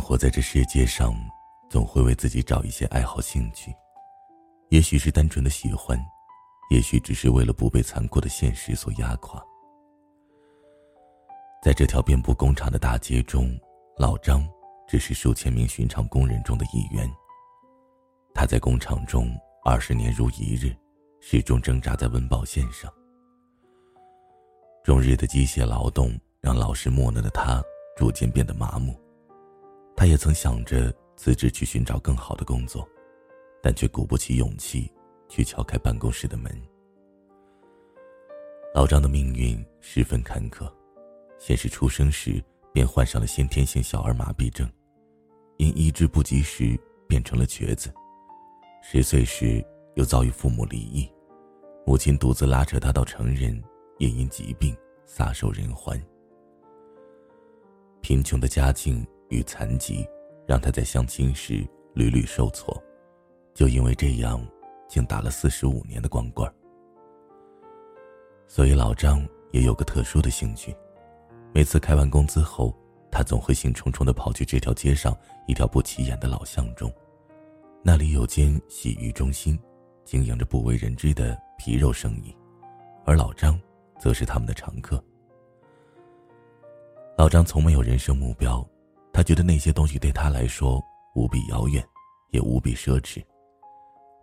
活在这世界上，总会为自己找一些爱好兴趣，也许是单纯的喜欢，也许只是为了不被残酷的现实所压垮。在这条遍布工厂的大街中，老张只是数千名寻常工人中的一员。他在工厂中二十年如一日，始终挣扎在温饱线上。终日的机械劳动让老实木讷的他逐渐变得麻木。他也曾想着辞职去寻找更好的工作，但却鼓不起勇气去敲开办公室的门。老张的命运十分坎坷，先是出生时便患上了先天性小儿麻痹症，因医治不及时变成了瘸子。十岁时又遭遇父母离异，母亲独自拉扯他到成人，也因疾病撒手人寰。贫穷的家境。与残疾，让他在相亲时屡屡受挫，就因为这样，竟打了四十五年的光棍。所以老张也有个特殊的兴趣，每次开完工资后，他总会兴冲冲地跑去这条街上一条不起眼的老巷中，那里有间洗浴中心，经营着不为人知的皮肉生意，而老张，则是他们的常客。老张从没有人生目标。他觉得那些东西对他来说无比遥远，也无比奢侈。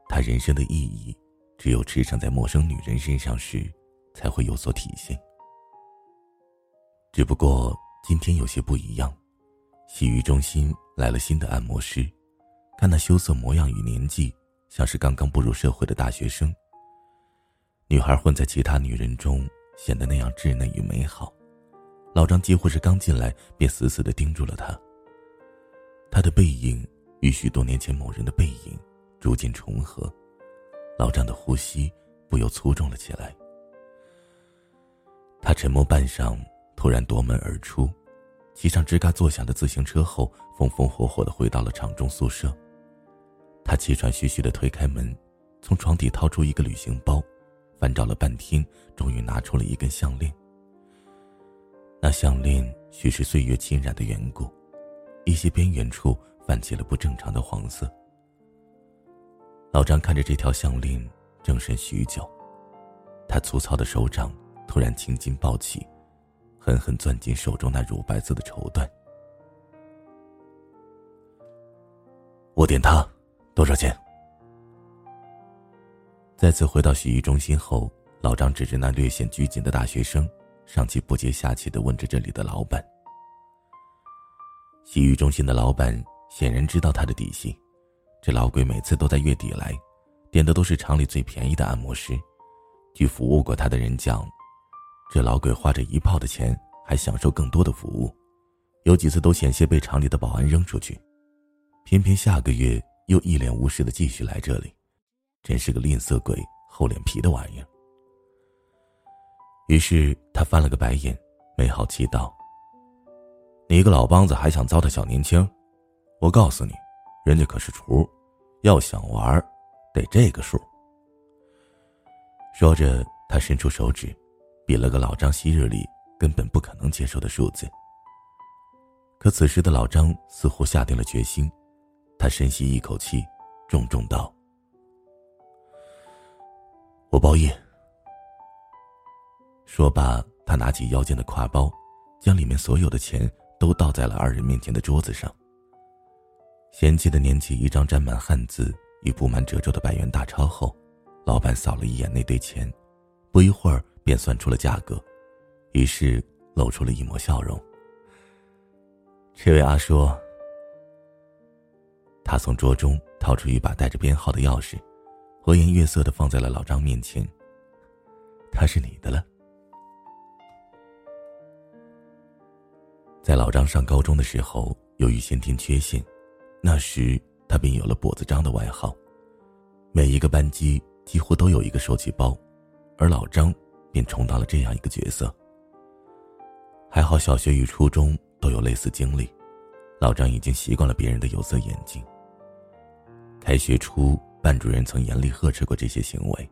他人生的意义，只有驰骋在陌生女人身上时，才会有所体现。只不过今天有些不一样，洗浴中心来了新的按摩师，看那羞涩模样与年纪，像是刚刚步入社会的大学生。女孩混在其他女人中，显得那样稚嫩与美好。老张几乎是刚进来便死死的盯住了他。他的背影与许多年前某人的背影逐渐重合，老张的呼吸不由粗重了起来。他沉默半晌，突然夺门而出，骑上吱嘎作响的自行车后，风风火火的回到了厂中宿舍。他气喘吁吁的推开门，从床底掏出一个旅行包，翻找了半天，终于拿出了一根项链。那项链许是岁月浸染的缘故，一些边缘处泛起了不正常的黄色。老张看着这条项链，怔神许久，他粗糙的手掌突然青筋暴起，狠狠攥紧手中那乳白色的绸缎。我点它，多少钱？再次回到洗浴中心后，老张指着那略显拘谨的大学生。上气不接下气的问着这里的老板。洗浴中心的老板显然知道他的底细，这老鬼每次都在月底来，点的都是厂里最便宜的按摩师。据服务过他的人讲，这老鬼花着一炮的钱，还享受更多的服务，有几次都险些被厂里的保安扔出去。偏偏下个月又一脸无视的继续来这里，真是个吝啬鬼、厚脸皮的玩意儿。于是他翻了个白眼，没好气道：“你一个老梆子还想糟蹋小年轻？我告诉你，人家可是厨，要想玩，得这个数。”说着，他伸出手指，比了个老张昔日里根本不可能接受的数字。可此时的老张似乎下定了决心，他深吸一口气，重重道：“我包夜。”说罢，他拿起腰间的挎包，将里面所有的钱都倒在了二人面前的桌子上。嫌弃的捻起一张沾满汗渍与布满褶皱的百元大钞后，老板扫了一眼那堆钱，不一会儿便算出了价格，于是露出了一抹笑容。这位阿叔，他从桌中掏出一把带着编号的钥匙，和颜悦色的放在了老张面前。他是你的了。在老张上高中的时候，由于先天缺陷，那时他便有了“跛子张”的外号。每一个班级几乎都有一个手起包，而老张便充当了这样一个角色。还好小学与初中都有类似经历，老张已经习惯了别人的有色眼镜。开学初，班主任曾严厉呵斥过这些行为，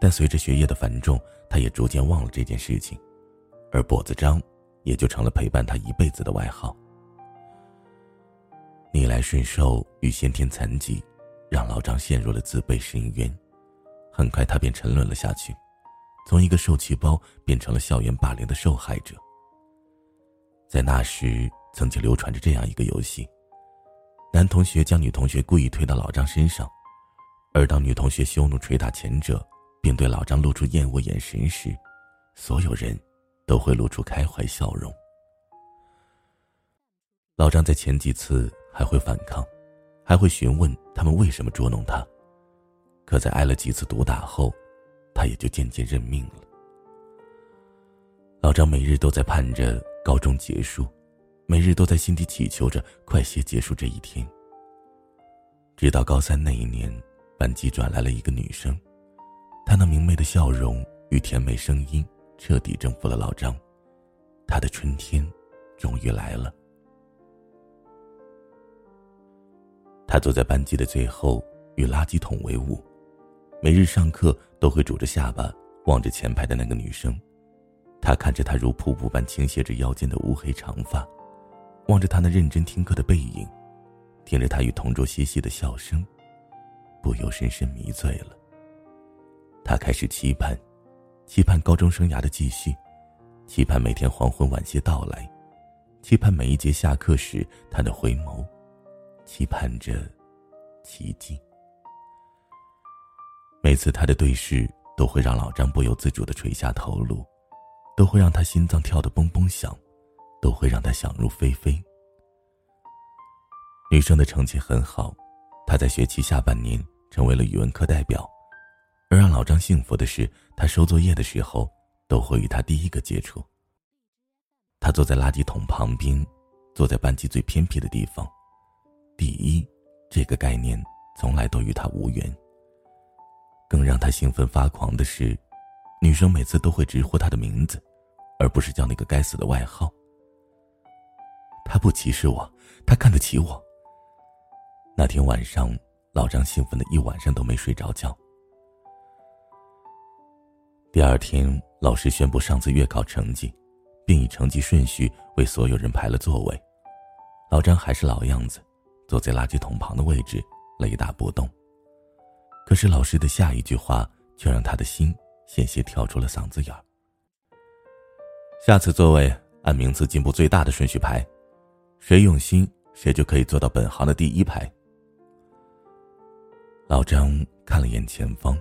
但随着学业的繁重，他也逐渐忘了这件事情，而“跛子张”。也就成了陪伴他一辈子的外号。逆来顺受与先天残疾，让老张陷入了自卑深渊。很快，他便沉沦了下去，从一个受气包变成了校园霸凌的受害者。在那时，曾经流传着这样一个游戏：男同学将女同学故意推到老张身上，而当女同学羞怒捶打前者，并对老张露出厌恶眼神时，所有人都会露出开怀笑容。老张在前几次还会反抗，还会询问他们为什么捉弄他，可在挨了几次毒打后，他也就渐渐认命了。老张每日都在盼着高中结束，每日都在心底祈求着快些结束这一天。直到高三那一年，班级转来了一个女生，她那明媚的笑容与甜美声音彻底征服了老张，他的春天终于来了。他坐在班级的最后，与垃圾桶为伍，每日上课都会拄着下巴望着前排的那个女生。他看着她如瀑布般倾泻着腰间的乌黑长发，望着她那认真听课的背影，听着她与同桌嬉戏的笑声，不由深深迷醉了。他开始期盼，期盼高中生涯的继续，期盼每天黄昏晚些到来，期盼每一节下课时他的回眸。期盼着奇迹。每次他的对视都会让老张不由自主的垂下头颅，都会让他心脏跳得嘣嘣响，都会让他想入非非。女生的成绩很好，她在学期下半年成为了语文课代表，而让老张幸福的是，他收作业的时候都会与他第一个接触。他坐在垃圾桶旁边，坐在班级最偏僻的地方。第一，这个概念从来都与他无缘。更让他兴奋发狂的是，女生每次都会直呼他的名字，而不是叫那个该死的外号。他不歧视我，他看得起我。那天晚上，老张兴奋的一晚上都没睡着觉。第二天，老师宣布上次月考成绩，并以成绩顺序为所有人排了座位。老张还是老样子。坐在垃圾桶旁的位置，雷打不动。可是老师的下一句话却让他的心险些跳出了嗓子眼儿。下次座位按名次进步最大的顺序排，谁用心谁就可以坐到本行的第一排。老张看了眼前方，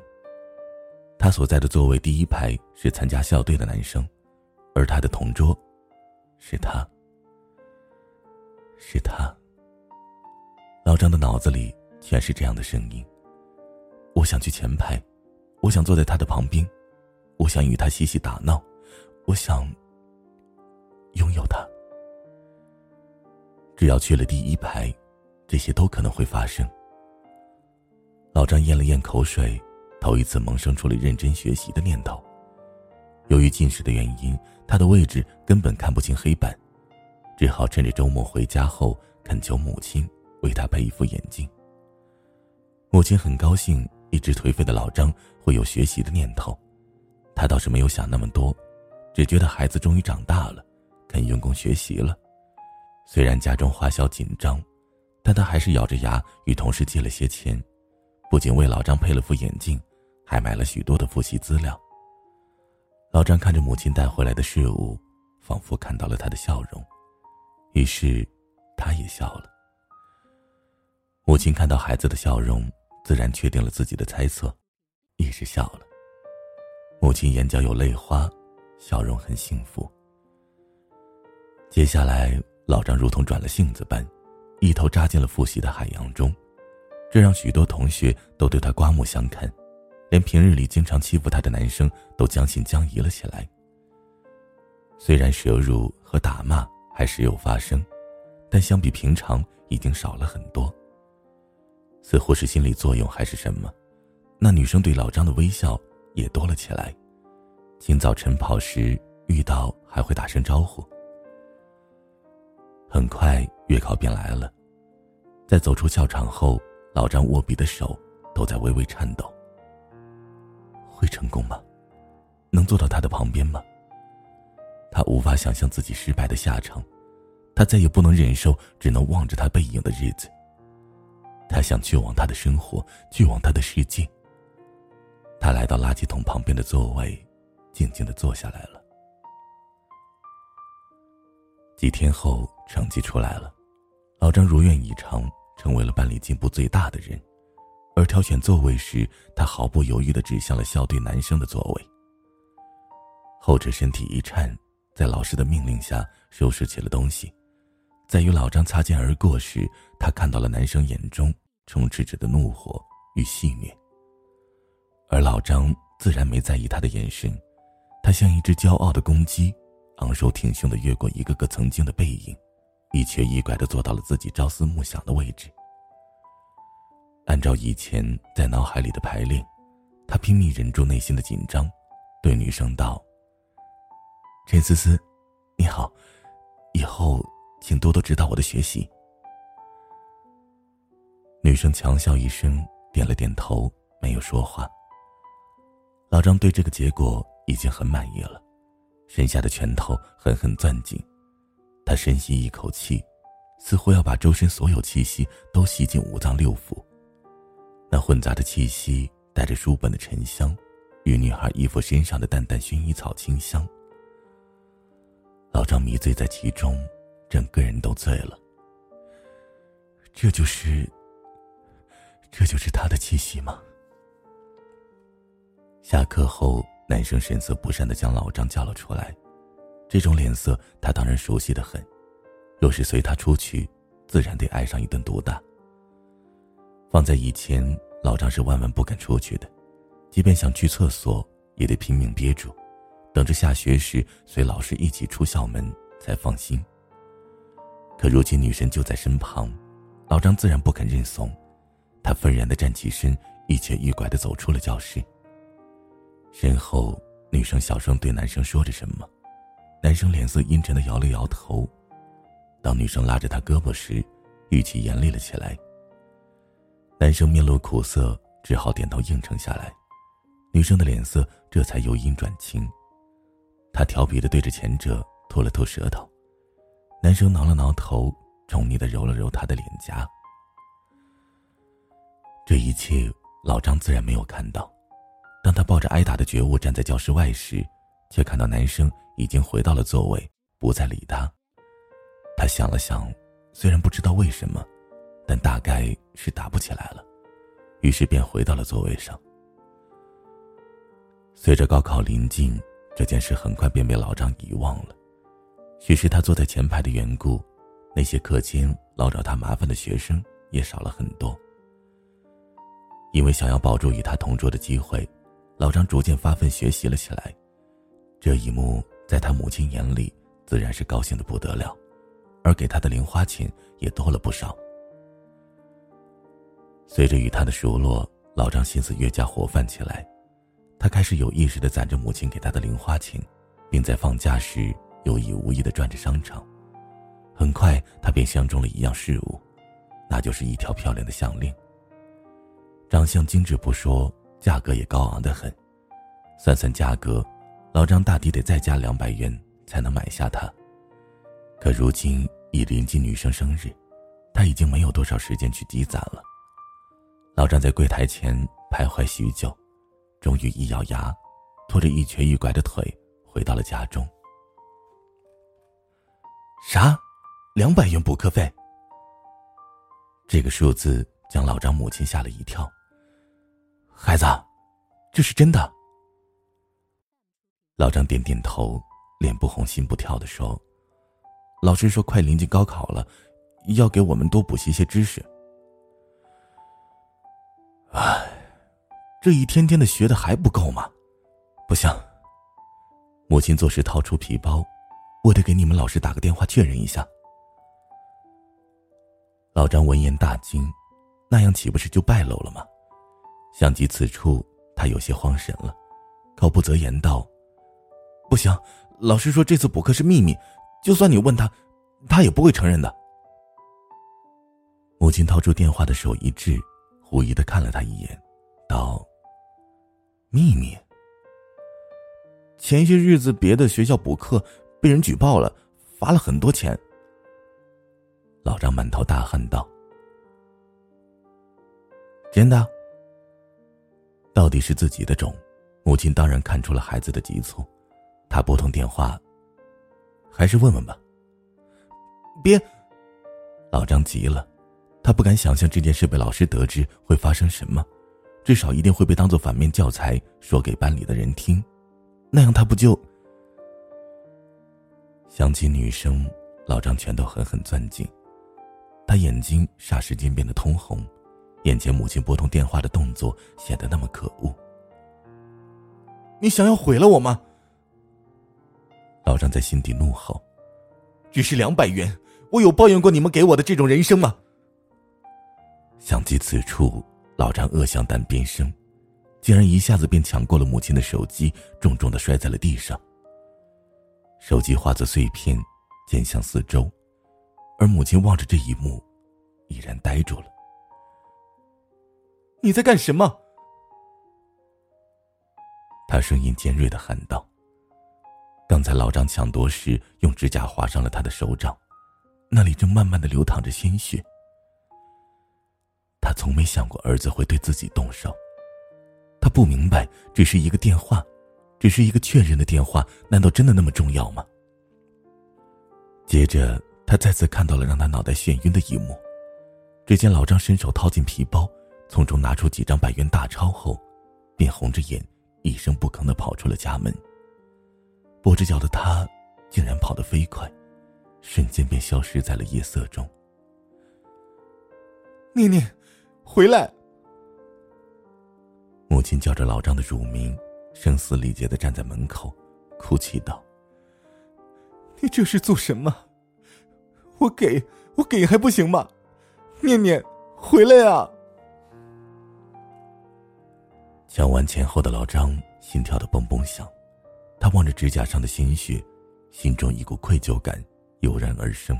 他所在的座位第一排是参加校队的男生，而他的同桌，是他，是他。老张的脑子里全是这样的声音。我想去前排，我想坐在他的旁边，我想与他嬉戏打闹，我想拥有他。只要去了第一排，这些都可能会发生。老张咽了咽口水，头一次萌生出了认真学习的念头。由于近视的原因，他的位置根本看不清黑板，只好趁着周末回家后恳求母亲。为他配一副眼镜。母亲很高兴，一直颓废的老张会有学习的念头，他倒是没有想那么多，只觉得孩子终于长大了，肯用功学习了。虽然家中花销紧张，但他还是咬着牙与同事借了些钱，不仅为老张配了副眼镜，还买了许多的复习资料。老张看着母亲带回来的事物，仿佛看到了他的笑容，于是，他也笑了。母亲看到孩子的笑容，自然确定了自己的猜测，也是笑了。母亲眼角有泪花，笑容很幸福。接下来，老张如同转了性子般，一头扎进了复习的海洋中，这让许多同学都对他刮目相看，连平日里经常欺负他的男生都将信将疑了起来。虽然舌辱和打骂还时有发生，但相比平常已经少了很多。似乎是心理作用还是什么，那女生对老张的微笑也多了起来。清早晨跑时遇到还会打声招呼。很快月考便来了，在走出校场后，老张握笔的手都在微微颤抖。会成功吗？能坐到他的旁边吗？他无法想象自己失败的下场，他再也不能忍受只能望着他背影的日子。他想去往他的生活，去往他的世界。他来到垃圾桶旁边的座位，静静的坐下来了。几天后，成绩出来了，老张如愿以偿，成为了班里进步最大的人。而挑选座位时，他毫不犹豫的指向了校队男生的座位。后者身体一颤，在老师的命令下收拾起了东西。在与老张擦肩而过时，他看到了男生眼中充斥着的怒火与戏谑。而老张自然没在意他的眼神，他像一只骄傲的公鸡，昂首挺胸的越过一个个曾经的背影，一瘸一拐的坐到了自己朝思暮想的位置。按照以前在脑海里的排练，他拼命忍住内心的紧张，对女生道：“陈思思，你好，以后请多多指导我的学习。”女生强笑一声，点了点头，没有说话。老张对这个结果已经很满意了，身下的拳头狠狠攥紧，他深吸一口气，似乎要把周身所有气息都吸进五脏六腑。那混杂的气息，带着书本的沉香，与女孩衣服身上的淡淡薰衣草清香。老张迷醉在其中，整个人都醉了。这就是，这就是他的气息吗？下课后，男生神色不善的将老张叫了出来，这种脸色他当然熟悉的很，若是随他出去，自然得挨上一顿毒打。放在以前，老张是万万不敢出去的，即便想去厕所，也得拼命憋住，等着下学时随老师一起出校门才放心。可如今女神就在身旁，老张自然不肯认怂，他愤然的站起身，一瘸一拐的走出了教室。身后，女生小声对男生说着什么，男生脸色阴沉的摇了摇头。当女生拉着他胳膊时，语气严厉了起来。男生面露苦涩，只好点头应承下来。女生的脸色这才由阴转晴。他调皮的对着前者吐了吐舌头，男生挠了挠头，宠溺的揉了揉她的脸颊。这一切，老张自然没有看到。当他抱着挨打的觉悟站在教室外时，却看到男生已经回到了座位，不再理他。他想了想，虽然不知道为什么。但大概是打不起来了，于是便回到了座位上。随着高考临近，这件事很快便被老张遗忘了。许是他坐在前排的缘故，那些课间老找他麻烦的学生也少了很多。因为想要保住与他同桌的机会，老张逐渐发奋学习了起来。这一幕在他母亲眼里自然是高兴的不得了，而给他的零花钱也多了不少。随着与他的熟络，老张心思越加活泛起来。他开始有意识的攒着母亲给他的零花钱，并在放假时有意无意的转着商场。很快，他便相中了一样事物，那就是一条漂亮的项链。长相精致不说，价格也高昂的很。算算价格，老张大抵得再加两百元才能买下它。可如今已临近女生生日，他已经没有多少时间去积攒了。老张在柜台前徘徊许久，终于一咬牙，拖着一瘸一拐的腿回到了家中。啥？两百元补课费？这个数字将老张母亲吓了一跳。孩子，这是真的？老张点点头，脸不红心不跳的说：“老师说快临近高考了，要给我们多补习一些知识。”唉，这一天天的学的还不够吗？不行。母亲做事掏出皮包，我得给你们老师打个电话确认一下。老张闻言大惊，那样岂不是就败露了吗？想及此处，他有些慌神了，口不择言道：“不行，老师说这次补课是秘密，就算你问他，他也不会承认的。”母亲掏出电话的手一滞。狐疑的看了他一眼，道：“秘密。前些日子别的学校补课被人举报了，罚了很多钱。”老张满头大汗道：“真的？到底是自己的种，母亲当然看出了孩子的急促，她拨通电话。还是问问吧。别，老张急了，他不敢想象这件事被老师得知会发生什么，至少一定会被当做反面教材说给班里的人听，那样他不就……想起女生，老张拳头狠狠攥紧，他眼睛霎时间变得通红，眼前母亲拨通电话的动作显得那么可恶。你想要毁了我吗？老张在心底怒吼：“只是两百元，我有抱怨过你们给我的这种人生吗？”想及此处，老张恶向胆边生，竟然一下子便抢过了母亲的手机，重重的摔在了地上。手机化作碎片，溅向四周，而母亲望着这一幕，已然呆住了。“你在干什么？”他声音尖锐的喊道。刚才老张抢夺时，用指甲划伤了他的手掌，那里正慢慢的流淌着鲜血。他从没想过儿子会对自己动手，他不明白，只是一个电话，只是一个确认的电话，难道真的那么重要吗？接着，他再次看到了让他脑袋眩晕的一幕，只见老张伸手掏进皮包，从中拿出几张百元大钞后，便红着眼，一声不吭的跑出了家门。跛着脚的他，竟然跑得飞快，瞬间便消失在了夜色中。念念，回来！母亲叫着老张的乳名，声嘶力竭的站在门口，哭泣道：“你这是做什么？我给我给还不行吗？念念，回来啊！”抢完钱后的老张心跳的蹦蹦响。他望着指甲上的鲜血，心中一股愧疚感油然而生，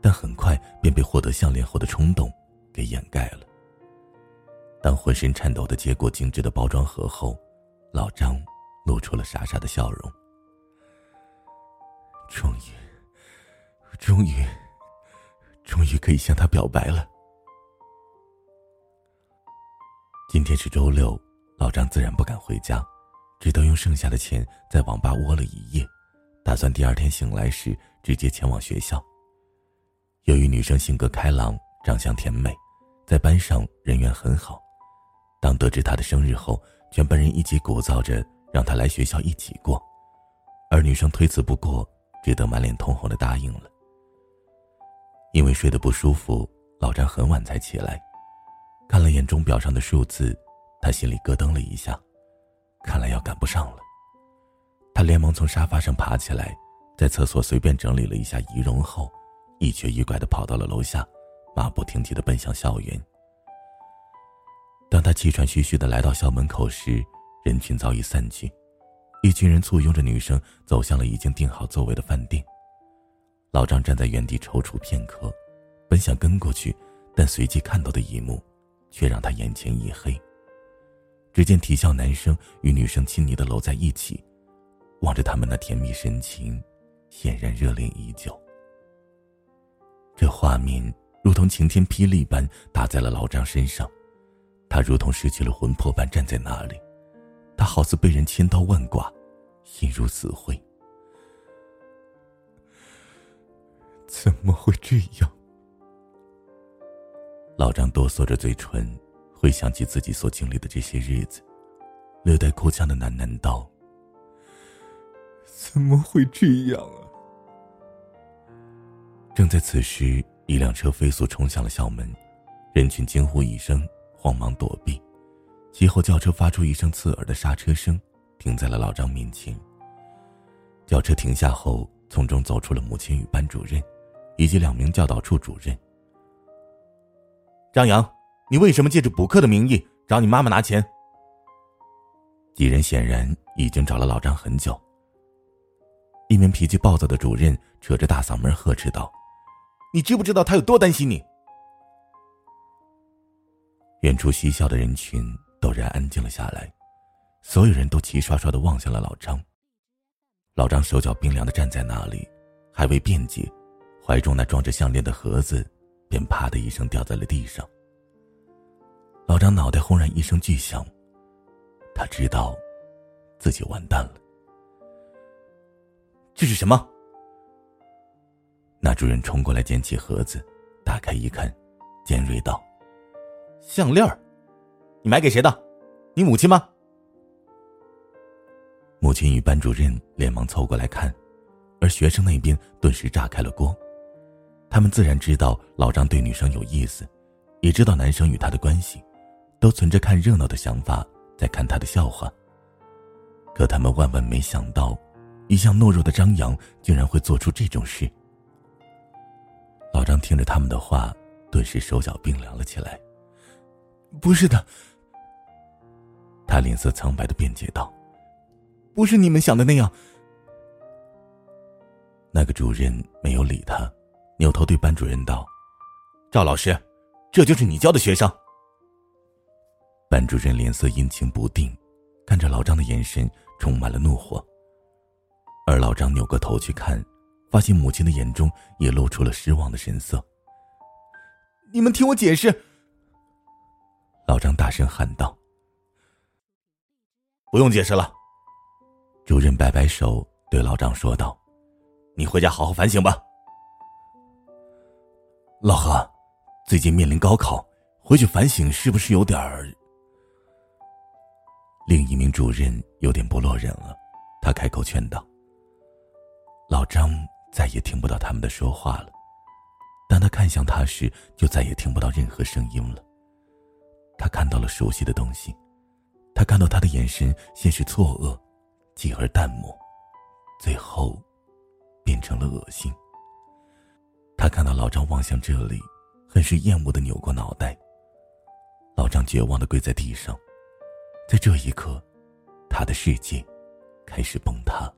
但很快便被获得项链后的冲动给掩盖了。当浑身颤抖的接过精致的包装盒后，老张露出了傻傻的笑容。终于，终于，终于可以向他表白了。今天是周六，老张自然不敢回家。只得用剩下的钱在网吧窝了一夜，打算第二天醒来时直接前往学校。由于女生性格开朗，长相甜美，在班上人缘很好。当得知他的生日后，全班人一起鼓噪着让他来学校一起过，而女生推辞不过，只得满脸通红的答应了。因为睡得不舒服，老张很晚才起来，看了眼钟表上的数字，他心里咯噔了一下。看来要赶不上了，他连忙从沙发上爬起来，在厕所随便整理了一下仪容后，一瘸一拐的跑到了楼下，马不停蹄的奔向校园。当他气喘吁吁的来到校门口时，人群早已散去，一群人簇拥着女生走向了已经订好座位的饭店。老张站在原地踌躇片刻，本想跟过去，但随即看到的一幕，却让他眼前一黑。只见体校男生与女生亲昵的搂在一起，望着他们那甜蜜神情，显然热恋已久。这画面如同晴天霹雳般打在了老张身上，他如同失去了魂魄般站在那里，他好似被人千刀万剐，心如死灰。怎么会这样？老张哆嗦着嘴唇。回想起自己所经历的这些日子，略带哭腔的喃喃道：“怎么会这样啊？”正在此时，一辆车飞速冲向了校门，人群惊呼一声，慌忙躲避。其后，轿车发出一声刺耳的刹车声，停在了老张面前。轿车停下后，从中走出了母亲与班主任，以及两名教导处主任。张扬。你为什么借着补课的名义找你妈妈拿钱？几人显然已经找了老张很久。一名脾气暴躁的主任扯着大嗓门呵斥道：“你知不知道他有多担心你？”远处嬉笑的人群陡然安静了下来，所有人都齐刷刷的望向了老张。老张手脚冰凉的站在那里，还未辩解，怀中那装着项链的盒子便啪的一声掉在了地上。老张脑袋轰然一声巨响，他知道自己完蛋了。这是什么？那主人冲过来捡起盒子，打开一看，尖锐道：“项链你买给谁的？你母亲吗？”母亲与班主任连忙凑过来看，而学生那边顿时炸开了锅。他们自然知道老张对女生有意思，也知道男生与他的关系，都存着看热闹的想法在看他的笑话。可他们万万没想到，一向懦弱的张扬竟然会做出这种事。老张听着他们的话，顿时手脚冰凉了起来。不是的，他脸色苍白的辩解道。不是你们想的那样。那个主任没有理他，扭头对班主任道：“赵老师，这就是你教的学生。”班主任脸色阴晴不定，看着老张的眼神充满了怒火。而老张扭过头去看，发现母亲的眼中也露出了失望的神色。“你们听我解释！”老张大声喊道。“不用解释了。”主任摆摆手，对老张说道：“你回家好好反省吧。”老何，最近面临高考，回去反省是不是有点儿？另一名主任有点不落忍了，他开口劝道：“老张再也听不到他们的说话了。当他看向他时，就再也听不到任何声音了。他看到了熟悉的东西，他看到他的眼神先是错愕。”继而淡漠，最后变成了恶心。他看到老张望向这里，很是厌恶的扭过脑袋。老张绝望的跪在地上，在这一刻，他的世界开始崩塌。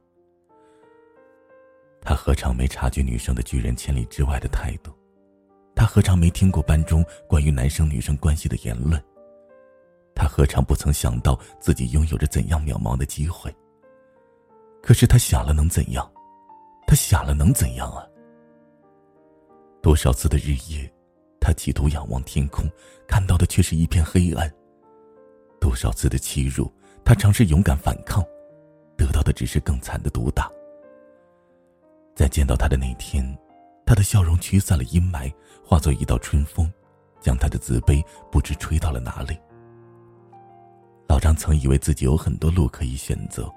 他何尝没察觉女生的拒人千里之外的态度？他何尝没听过班中关于男生女生关系的言论？何尝不曾想到自己拥有着怎样渺茫的机会？可是他想了能怎样？他想了能怎样啊？多少次的日夜，他企图仰望天空，看到的却是一片黑暗。多少次的欺辱，他尝试勇敢反抗，得到的只是更惨的毒打。在见到他的那天，他的笑容驱散了阴霾，化作一道春风，将他的自卑不知吹到了哪里。老张曾以为自己有很多路可以选择。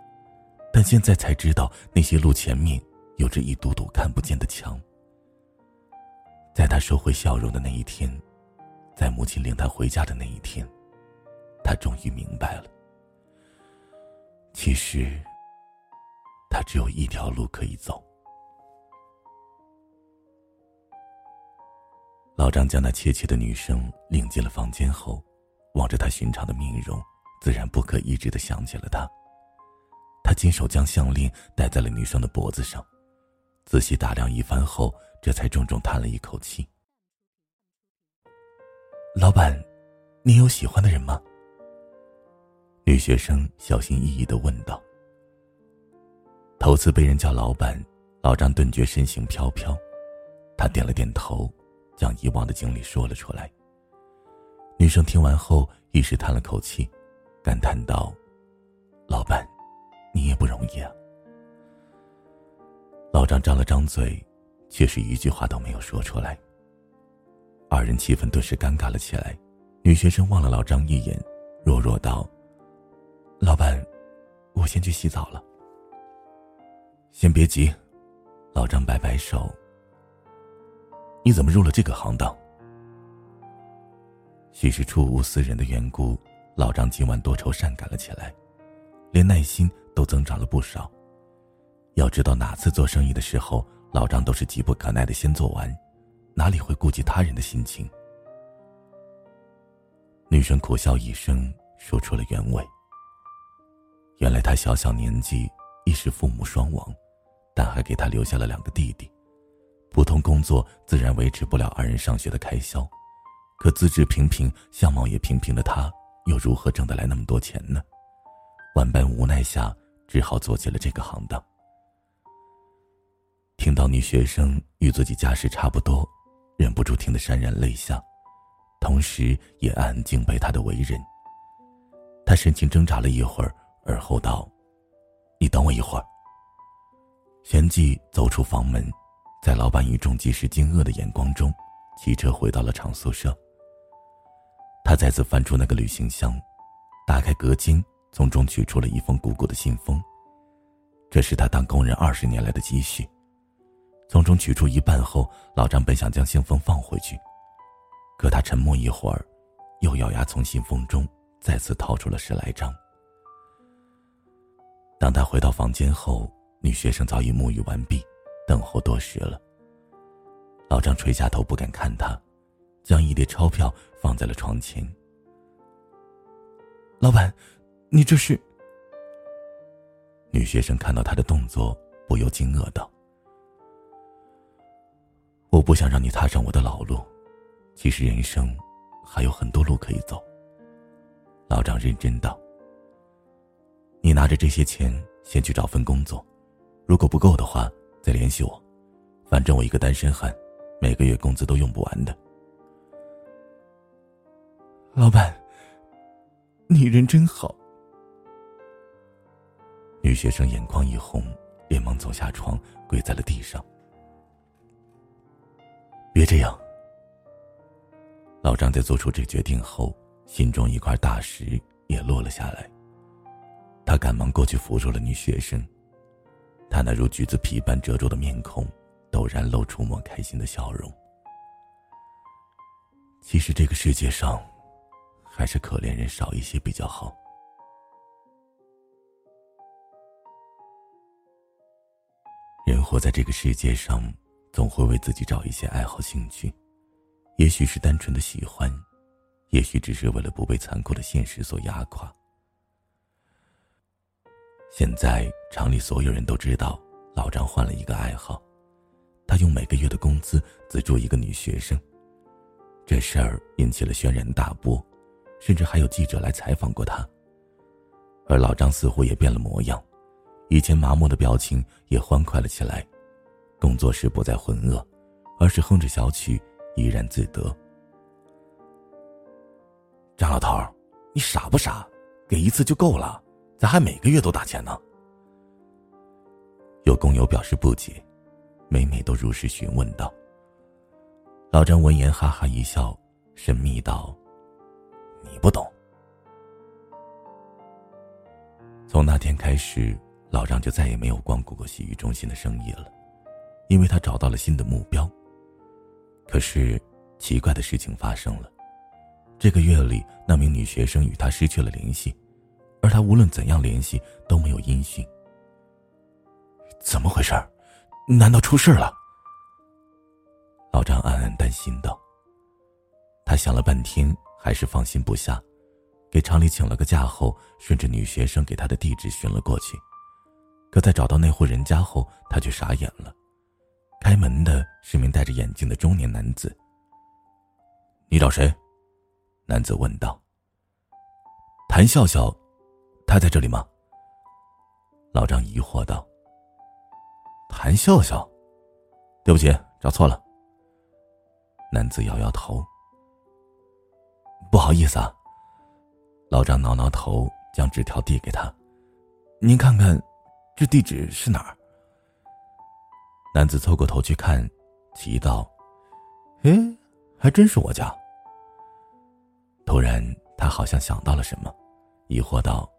但现在才知道，那些路前面有着一堵堵看不见的墙。在他收回笑容的那一天，在母亲领他回家的那一天，他终于明白了。其实，他只有一条路可以走。老张将那怯怯的女生领进了房间后，望着她寻常的面容，自然不可抑制的想起了她。他亲手将项链戴在了女生的脖子上，仔细打量一番后，这才重重叹了一口气。老板，你有喜欢的人吗？女学生小心翼翼的问道。头次被人叫老板，老张顿觉身形飘飘，他点了点头，将以往的经历说了出来。女生听完后，一时叹了口气，感叹道：“老板。”你也不容易啊！老张张了张嘴，却是一句话都没有说出来。二人气氛顿时尴尬了起来。女学生望了老张一眼，弱弱道：“老板，我先去洗澡了。”先别急，老张摆摆手。你怎么入了这个行当？许是触物思人的缘故，老张今晚多愁善感了起来。连耐心都增长了不少。要知道，哪次做生意的时候，老张都是急不可耐的先做完，哪里会顾及他人的心情？女生苦笑一声，说出了原委。原来她小小年纪，亦是父母双亡，但还给他留下了两个弟弟，普通工作自然维持不了二人上学的开销，可资质平平、相貌也平平的他，又如何挣得来那么多钱呢？万般无奈下，只好做起了这个行当。听到女学生与自己家世差不多，忍不住听得潸然泪下。同时也暗暗敬佩她的为人。他神情挣扎了一会儿，而后道：“你等我一会儿。”旋即走出房门，在老板一众极时惊愕的眼光中，骑车回到了厂宿舍。他再次翻出那个旅行箱，打开隔间，从中取出了一封鼓鼓的信封。这是他当工人二十年来的积蓄。从中取出一半后，老张本想将信封放回去，可他沉默一会儿，又咬牙从信封中再次掏出了十来张。当他回到房间后，女学生早已沐浴完毕，等候多时了。老张垂下头不敢看她，将一叠钞票放在了床前。老板，你这是？女学生看到他的动作，不由惊愕道。我不想让你踏上我的老路，其实人生还有很多路可以走。老张认真道：“你拿着这些钱先去找份工作，如果不够的话再联系我。反正我一个单身汉，每个月工资都用不完的。”老板，你人真好。女学生眼眶一红，连忙走下床，跪在了地上。别这样。老张在做出这决定后，心中一块大石也落了下来。他赶忙过去扶住了女学生，她那如橘子皮般褶皱的面孔，陡然露出抹开心的笑容。其实这个世界上，还是可怜人少一些比较好。人活在这个世界上。总会为自己找一些爱好兴趣，也许是单纯的喜欢，也许只是为了不被残酷的现实所压垮。现在厂里所有人都知道老张换了一个爱好，他用每个月的工资资助一个女学生，这事儿引起了轩然大波，甚至还有记者来采访过他。而老张似乎也变了模样，以前麻木的表情也欢快了起来。工作时不再浑噩，而是哼着小曲，怡然自得。张老头，你傻不傻？给一次就够了，咋还每个月都打钱呢？有工友表示不解，每每都如实询问道。老张闻言哈哈一笑，神秘道：“你不懂。”从那天开始，老张就再也没有光顾过洗浴中心的生意了。因为他找到了新的目标。可是，奇怪的事情发生了，这个月里，那名女学生与他失去了联系，而他无论怎样联系都没有音讯。怎么回事？难道出事了？老张暗暗担心道。他想了半天，还是放心不下，给厂里请了个假后，顺着女学生给他的地址寻了过去。可在找到那户人家后，他却傻眼了。开门的是名戴着眼镜的中年男子。你找谁？男子问道。谭笑笑，他在这里吗？老张疑惑道。谭笑笑，对不起，找错了。男子摇摇头。不好意思啊。老张挠挠头，将纸条递给他。您看看，这地址是哪儿？男子凑过头去看，奇道：“哎，还真是我家。”突然，他好像想到了什么，疑惑道：“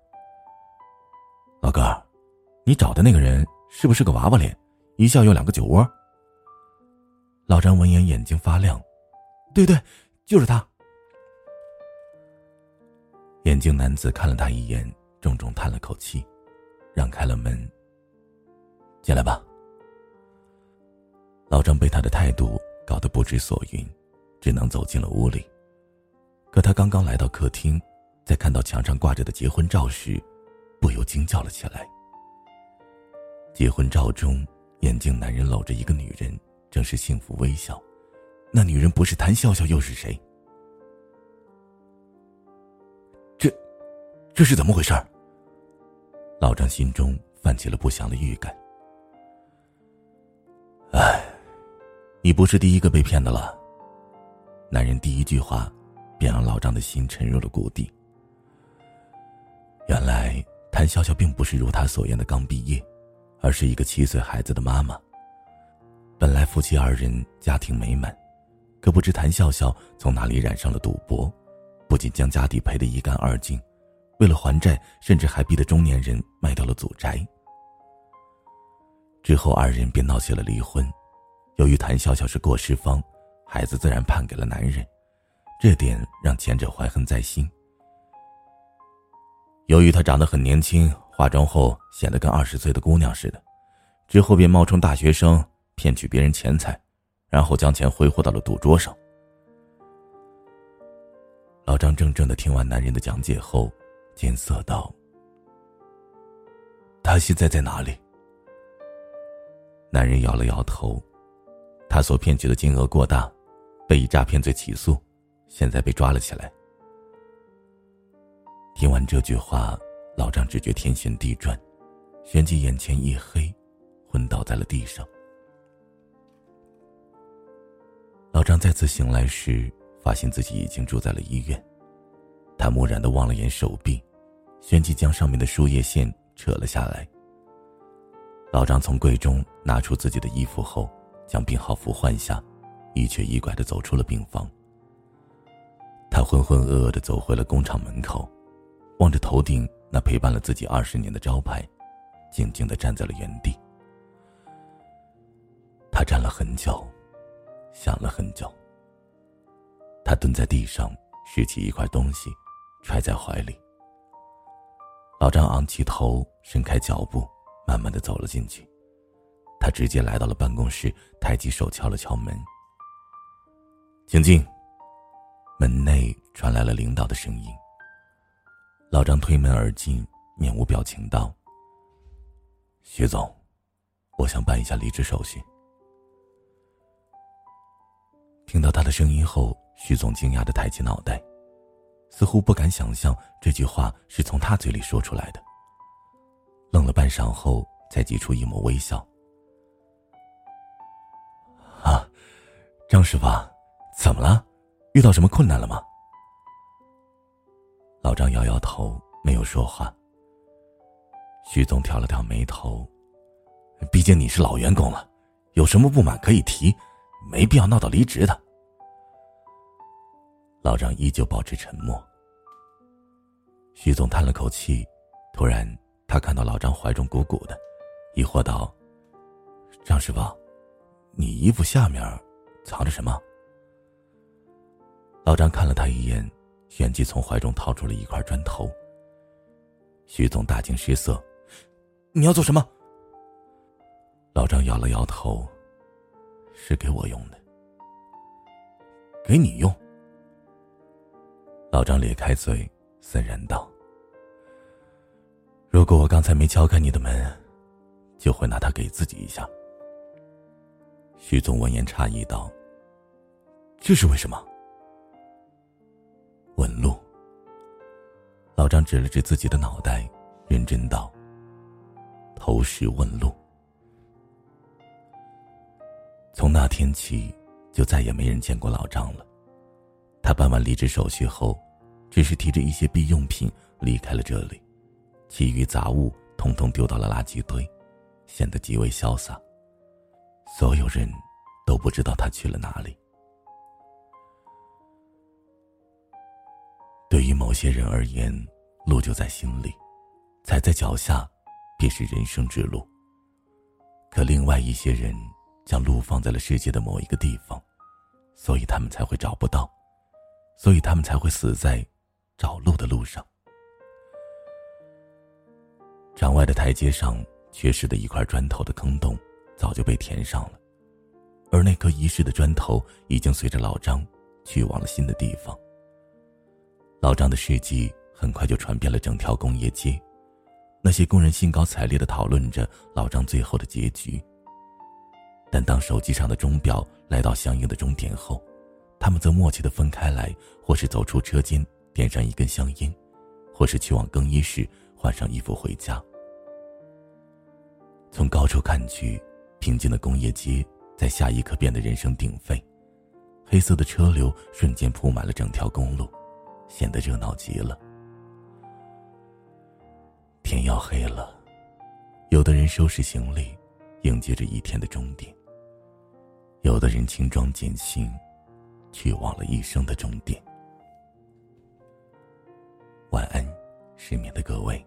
老哥，你找的那个人是不是个娃娃脸，一笑有两个酒窝？”老张闻言眼睛发亮：“对对，就是他。”眼镜男子看了他一眼，重重叹了口气，让开了门：“进来吧。”老张被他的态度搞得不知所云，只能走进了屋里。可他刚刚来到客厅，在看到墙上挂着的结婚照时，不由惊叫了起来。结婚照中，眼镜男人搂着一个女人，正是幸福微笑。那女人不是谭笑笑又是谁？这是怎么回事？老张心中泛起了不祥的预感。哎。你不是第一个被骗的了。男人第一句话便让老张的心沉入了谷底。原来谭笑笑并不是如他所言的刚毕业，而是一个七岁孩子的妈妈。本来夫妻二人家庭美满，可不知谭笑笑从哪里染上了赌博，不仅将家底赔得一干二净，为了还债，甚至还逼得中年人卖掉了祖宅。之后二人便闹起了离婚。由于谭笑笑是过失方，孩子自然判给了男人，这点让前者怀恨在心。由于她长得很年轻，化妆后显得跟二十岁的姑娘似的，之后便冒充大学生骗取别人钱财，然后将钱挥霍到了赌桌上。老张怔怔的听完男人的讲解后，艰涩道：“他现在在哪里？”男人摇了摇头。他所骗取的金额过大，被以诈骗罪起诉，现在被抓了起来。听完这句话，老张只觉天旋地转，旋即眼前一黑，昏倒在了地上。老张再次醒来时，发现自己已经住在了医院。他木然的望了眼手臂，旋即将上面的输液线扯了下来。老张从柜中拿出自己的衣服后。将病号服换下，一瘸一拐的走出了病房。他浑浑噩噩的走回了工厂门口，望着头顶那陪伴了自己二十年的招牌，静静的站在了原地。他站了很久，想了很久。他蹲在地上，拾起一块东西，揣在怀里。老张昂起头，伸开脚步，慢慢的走了进去。他直接来到了办公室，抬起手敲了敲门。请进。门内传来了领导的声音。老张推门而进，面无表情道：“徐总，我想办一下离职手续。”听到他的声音后，徐总惊讶的抬起脑袋，似乎不敢想象这句话是从他嘴里说出来的。愣了半晌后，才挤出一抹微笑。啊张师傅，怎么了？遇到什么困难了吗？老张摇摇头，没有说话。徐总挑了挑眉头，毕竟你是老员工了，有什么不满可以提，没必要闹到离职的。老张依旧保持沉默。徐总叹了口气，突然他看到老张怀中鼓鼓的，疑惑道：“张师傅，你衣服下面……”藏着什么？老张看了他一眼，旋即从怀中掏出了一块砖头。徐总大惊失色：“你要做什么？”老张摇了摇头：“是给我用的。”“给你用？”老张咧开嘴，森然道：“如果我刚才没敲开你的门，就会拿它给自己一下。”徐总闻言诧异道：“这是为什么？”纹路。老张指了指自己的脑袋，认真道：“投石问路。”从那天起，就再也没人见过老张了。他办完离职手续后，只是提着一些必用品离开了这里，其余杂物统统丢到了垃圾堆，显得极为潇洒。所有人都不知道他去了哪里。对于某些人而言，路就在心里，踩在脚下，便是人生之路。可另外一些人将路放在了世界的某一个地方，所以他们才会找不到，所以他们才会死在找路的路上。场外的台阶上缺失的一块砖头的坑洞。早就被填上了，而那颗遗失的砖头已经随着老张去往了新的地方。老张的事迹很快就传遍了整条工业街，那些工人兴高采烈的讨论着老张最后的结局。但当手机上的钟表来到相应的终点后，他们则默契的分开来，或是走出车间点上一根香烟，或是去往更衣室换上衣服回家。从高处看去。平静的工业街，在下一刻变得人声鼎沸。黑色的车流瞬间铺满了整条公路，显得热闹极了。天要黑了，有的人收拾行李，迎接着一天的终点；有的人轻装简行，去往了一生的终点。晚安，失眠的各位。